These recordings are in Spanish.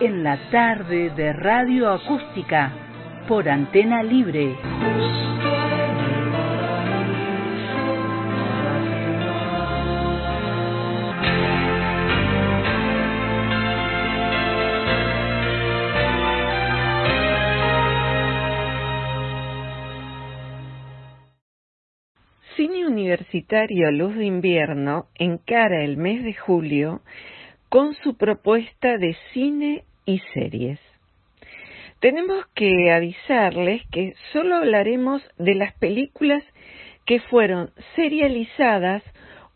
en la tarde de radio acústica por antena libre. Cine Universitario Luz de Invierno encara el mes de julio con su propuesta de cine y series. Tenemos que avisarles que solo hablaremos de las películas que fueron serializadas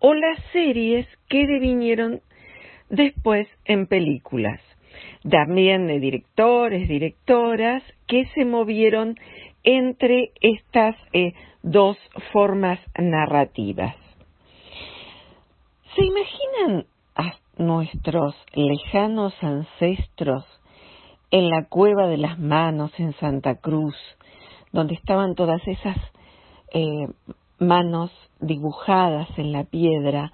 o las series que devinieron después en películas. También de directores, directoras que se movieron entre estas eh, dos formas narrativas. ¿Se imaginan nuestros lejanos ancestros en la cueva de las manos en Santa Cruz, donde estaban todas esas eh, manos dibujadas en la piedra,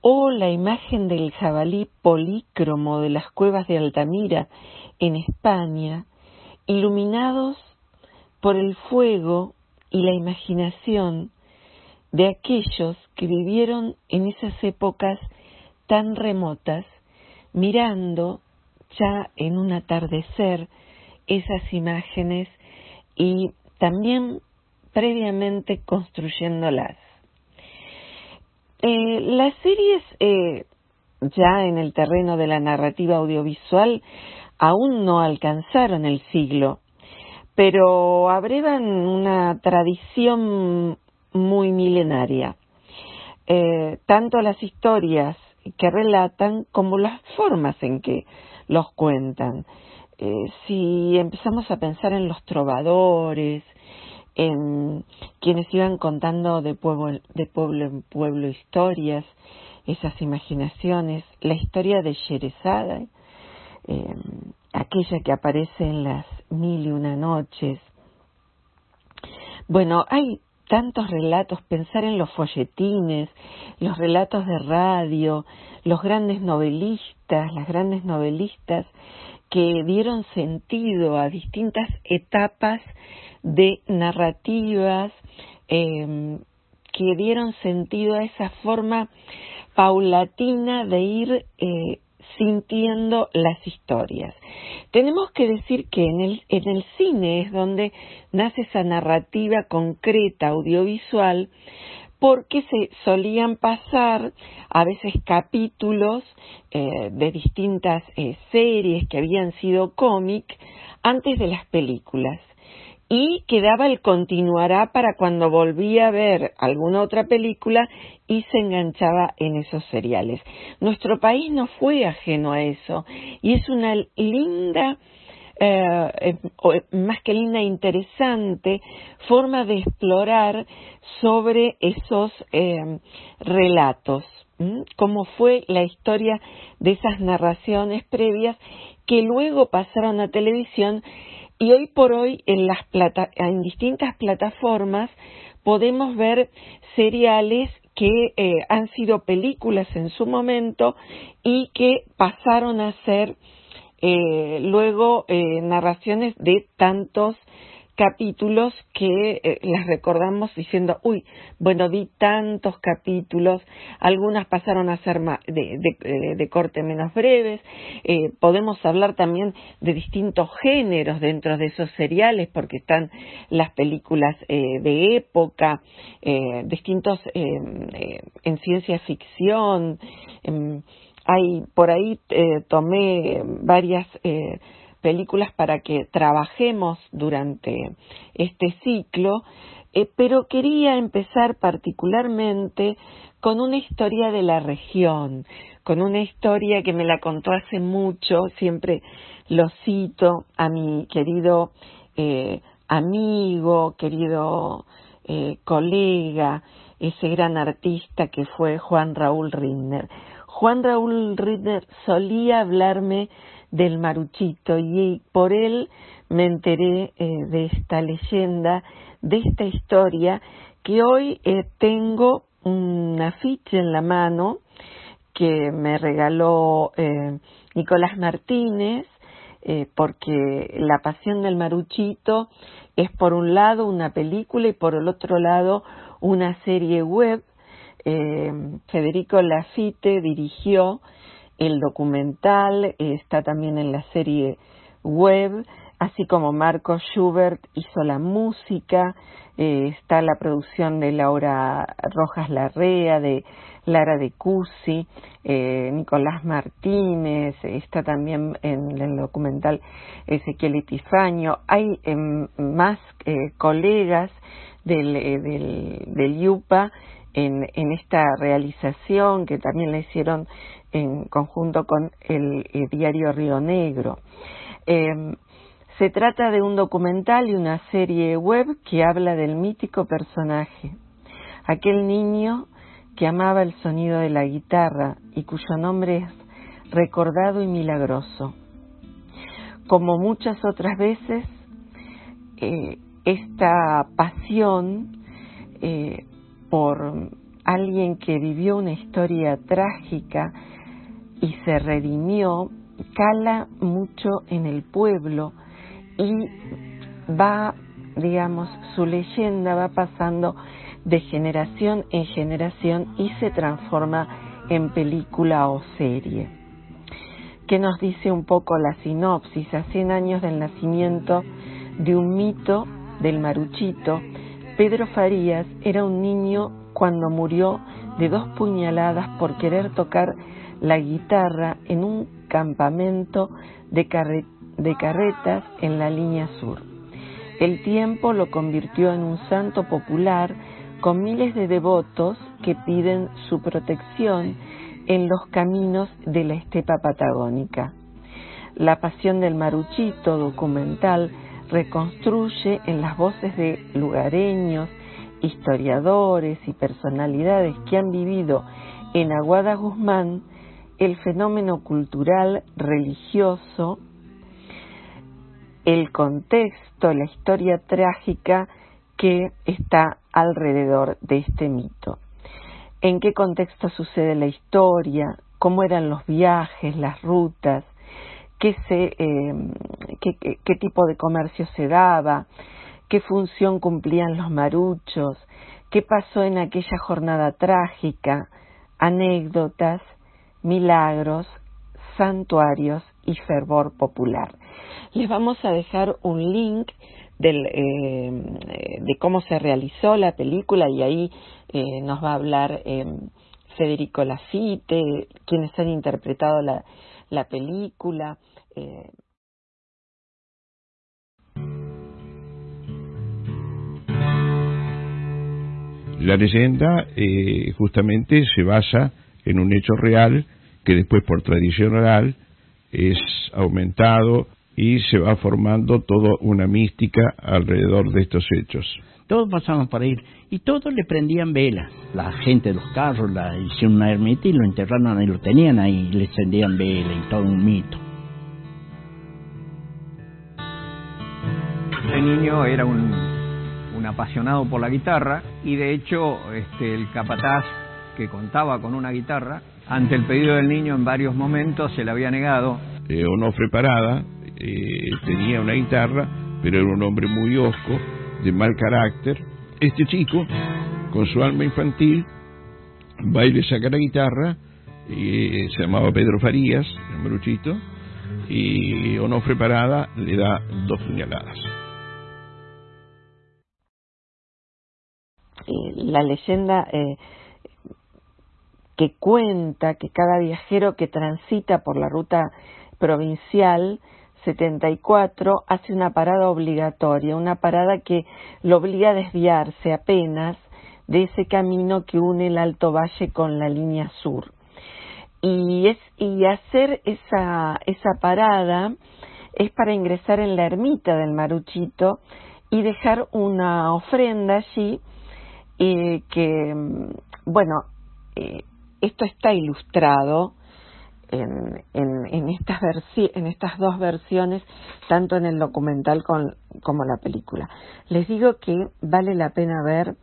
o la imagen del jabalí polícromo de las cuevas de Altamira en España, iluminados por el fuego y la imaginación de aquellos que vivieron en esas épocas tan remotas, mirando ya en un atardecer esas imágenes y también previamente construyéndolas. Eh, las series eh, ya en el terreno de la narrativa audiovisual aún no alcanzaron el siglo, pero abrevan una tradición muy milenaria. Eh, tanto las historias que relatan como las formas en que los cuentan. Eh, si empezamos a pensar en los trovadores, en quienes iban contando de pueblo, de pueblo en pueblo historias, esas imaginaciones, la historia de Sherezada, eh, aquella que aparece en las mil y una noches. Bueno, hay tantos relatos, pensar en los folletines, los relatos de radio, los grandes novelistas, las grandes novelistas que dieron sentido a distintas etapas de narrativas, em, que dieron sentido a esa forma paulatina de ir eh, sintiendo las historias. Tenemos que decir que en el, cine es donde nace esa narrativa concreta, audiovisual, porque se solían pasar a veces capítulos eh, de distintas eh, series que habían sido cómic antes de las películas y quedaba el continuará para cuando volvía a ver alguna otra película y se enganchaba en esos seriales. Nuestro país no fue ajeno a eso y es una linda, eh, eh, más que linda, interesante forma de explorar sobre esos eh, relatos, cómo fue la historia de esas narraciones previas que luego pasaron a televisión y hoy por hoy en, las en distintas plataformas podemos ver seriales que eh, han sido películas en su momento y que pasaron a ser eh, luego eh, narraciones de tantos capítulos que eh, las recordamos diciendo, uy, bueno, vi tantos capítulos, algunas pasaron a ser de, de, de, corte menos breves, eh, podemos hablar también de distintos géneros dentro de esos seriales, porque están las películas eh, de época, eh, distintos en ciencia ficción, em, hay, por ahí tomé varias películas para que trabajemos durante este ciclo, eh, pero quería empezar particularmente con una historia de la región, con una historia que me la contó hace mucho, siempre lo cito a mi querido eh, amigo, querido eh, colega, ese gran artista que fue Juan Raúl Ridner. Juan Raúl Ridner solía hablarme del maruchito y por él me enteré eh, de esta leyenda, de esta historia que hoy tengo un afiche en la mano que me regaló eh, Nicolás Martínez, eh, porque La Pasión del Maruchito es por un lado una película y por el otro lado una serie web. Eh, Federico Lafitte dirigió el documental, está también en la serie web, así como Marco Schubert hizo la música, está la producción de Laura Rojas Larrea, de Lara de Cusi, eh, Nicolás Martínez, está también en el documental Ezequiel Itifaño. Hay em, más eh, colegas del, eh, del, del IUPA en, en, esta realización que también la hicieron en conjunto con el, diario Río Negro. Em, se trata de un documental y una serie web que habla del mítico personaje, aquel niño que amaba el sonido de la guitarra y cuyo nombre es recordado y milagroso. Como muchas otras veces, eh, esta pasión eh, por alguien que vivió una historia trágica y se redimió, cala mucho en el pueblo y va, digamos, su leyenda va pasando de generación en generación y se transforma en película o serie. ¿Qué nos dice un poco la sinopsis? A 100 años del nacimiento de un mito del maruchito, Pedro Farías era un niño cuando murió de dos puñaladas por querer tocar la guitarra en un campamento de, carretas en la línea sur. El tiempo lo convirtió en un santo popular con miles de devotos que piden su protección en los caminos de la estepa patagónica. La pasión del maruchito documental reconstruye en las voces de lugareños, historiadores y personalidades que han vivido en Aguada Guzmán el fenómeno cultural religioso, el contexto, la historia trágica que está alrededor de este mito. ¿En qué contexto sucede la historia? ¿Cómo eran los viajes, las rutas? ¿Qué, se, em, qué, tipo de comercio se daba? ¿Qué función cumplían los maruchos? ¿Qué pasó en aquella jornada trágica? Anécdotas, milagros, santuarios y fervor popular. Les vamos a dejar un link del, eh, de cómo se realizó la película y ahí eh, nos va a hablar eh, Federico Lafitte, quienes han interpretado la, la película. La leyenda justamente se basa en un hecho real que después por tradición oral es aumentado y se va formando toda una mística alrededor de estos hechos. Todos pasaban por ahí y todos le prendían velas. La gente de los carros la hicieron una ermita y lo enterraron y lo tenían ahí, le prendían velas y todo un mito. Este niño era un, un apasionado por la guitarra y de hecho este, el capataz que contaba con una guitarra, ante el pedido del niño en varios momentos se le había negado. Eh, Onofre Parada eh, tenía una guitarra, pero era un hombre muy osco, de mal carácter. Este chico, con su alma infantil, va y le saca la guitarra, y, se llamaba Pedro Farías, el maruchito, y Onofre Parada le da dos puñaladas. La leyenda eh, que cuenta que cada viajero que transita por la ruta provincial 74 hace una parada obligatoria, una parada que lo obliga a desviarse apenas de ese camino que une el Alto Valle con la línea sur. y es y hacer esa esa parada es para ingresar en la ermita del Maruchito y dejar una ofrenda allí eh, que bueno eh, esto está ilustrado en, en, estas en estas dos versiones, tanto en el documental como la película. Les digo que vale la pena ver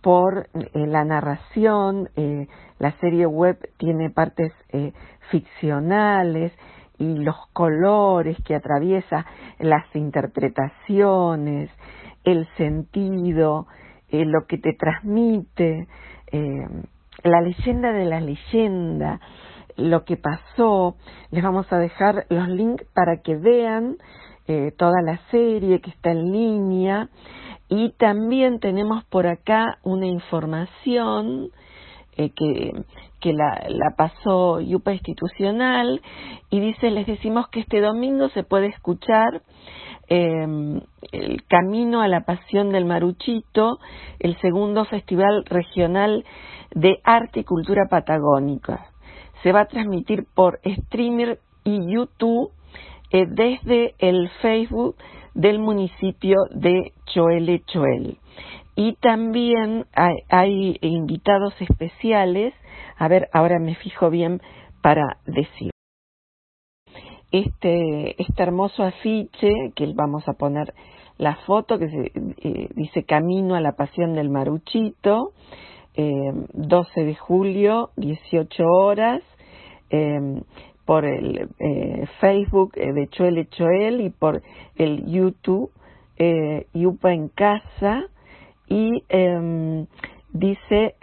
por eh, la narración, eh, la serie web tiene partes eh, ficcionales y los colores que atraviesa, las interpretaciones, el sentido, lo que te transmite, la leyenda de la leyenda, lo que pasó. Les vamos a dejar los links para que vean eh, toda la serie que está en línea. Y también tenemos por acá una información eh, que, que la, la, pasó Yupa Institucional y dice, les decimos que este domingo se puede escuchar eh, el Camino a la Pasión del Maruchito, el segundo Festival Regional de Arte y Cultura Patagónica. Se va a transmitir por streamer y YouTube eh, desde el Facebook del municipio de Choele Choel. Y también hay, invitados especiales, a ver, ahora me fijo bien para decir. Este, este hermoso afiche, que vamos a poner la foto, que se, eh, dice Camino a la Pasión del Maruchito, 12 eh, de julio, 18 horas, eh, por el Facebook de Choel Choel y por el YouTube Yupa en Casa. Y em, dice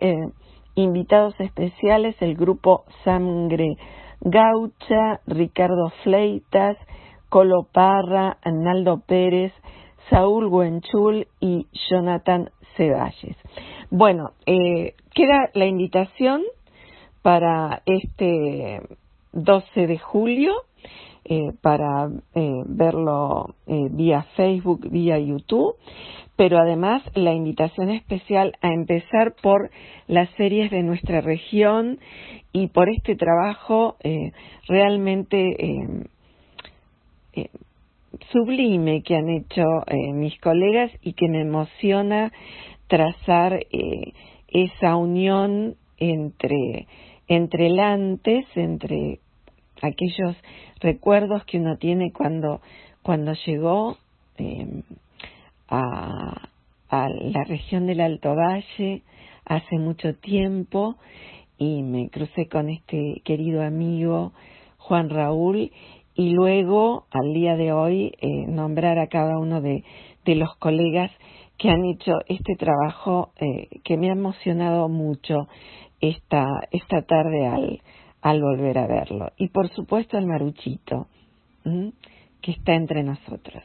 invitados especiales el grupo Sangre Gaucha, Ricardo Fleitas, Colo Parra, Arnaldo Pérez, Saúl Huenchul y Jonathan Ceballes. Bueno, eh, queda la invitación para este 12 de julio eh, para eh, verlo vía Facebook, vía YouTube, pero además la invitación especial a empezar por las series de nuestra región y por este trabajo realmente sublime que han hecho mis colegas y que me emociona trazar eh, esa unión entre, entre el antes, entre aquellos recuerdos que uno tiene cuando, cuando llegó em, a, la región del Alto Valle hace mucho tiempo y me crucé con este querido amigo Juan Raúl y luego al día de hoy eh, nombrar a cada uno de, de los colegas que han hecho este trabajo eh, que me ha emocionado mucho esta, esta tarde al, al volver a verlo. Y por supuesto el Maruchito, que está entre nosotros,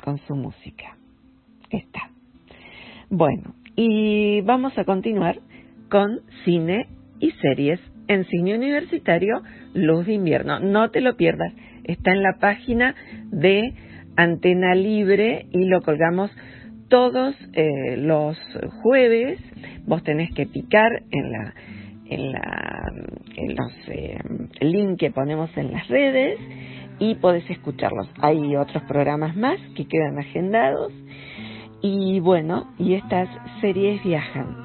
con su música. Está. Bueno, y vamos a continuar con cine y series en cine universitario Luz de Invierno. No te lo pierdas, está en la página de Antena Libre y lo colgamos todos eh, los jueves vos tenés que picar en la en la los eh, link que ponemos en las redes y podés escucharlos hay otros programas más que quedan agendados y bueno y estas series viajan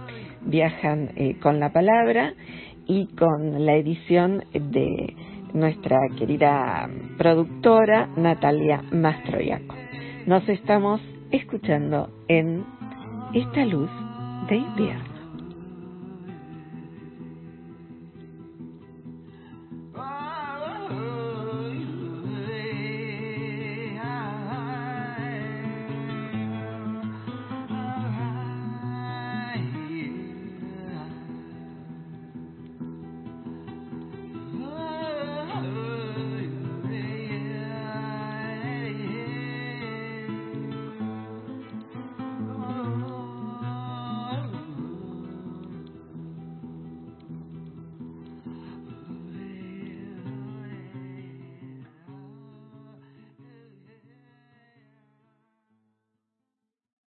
viajan eh, con la palabra y con la edición de nuestra querida productora Natalia Mastroiaco. Nos estamos escuchando en esta luz de invierno.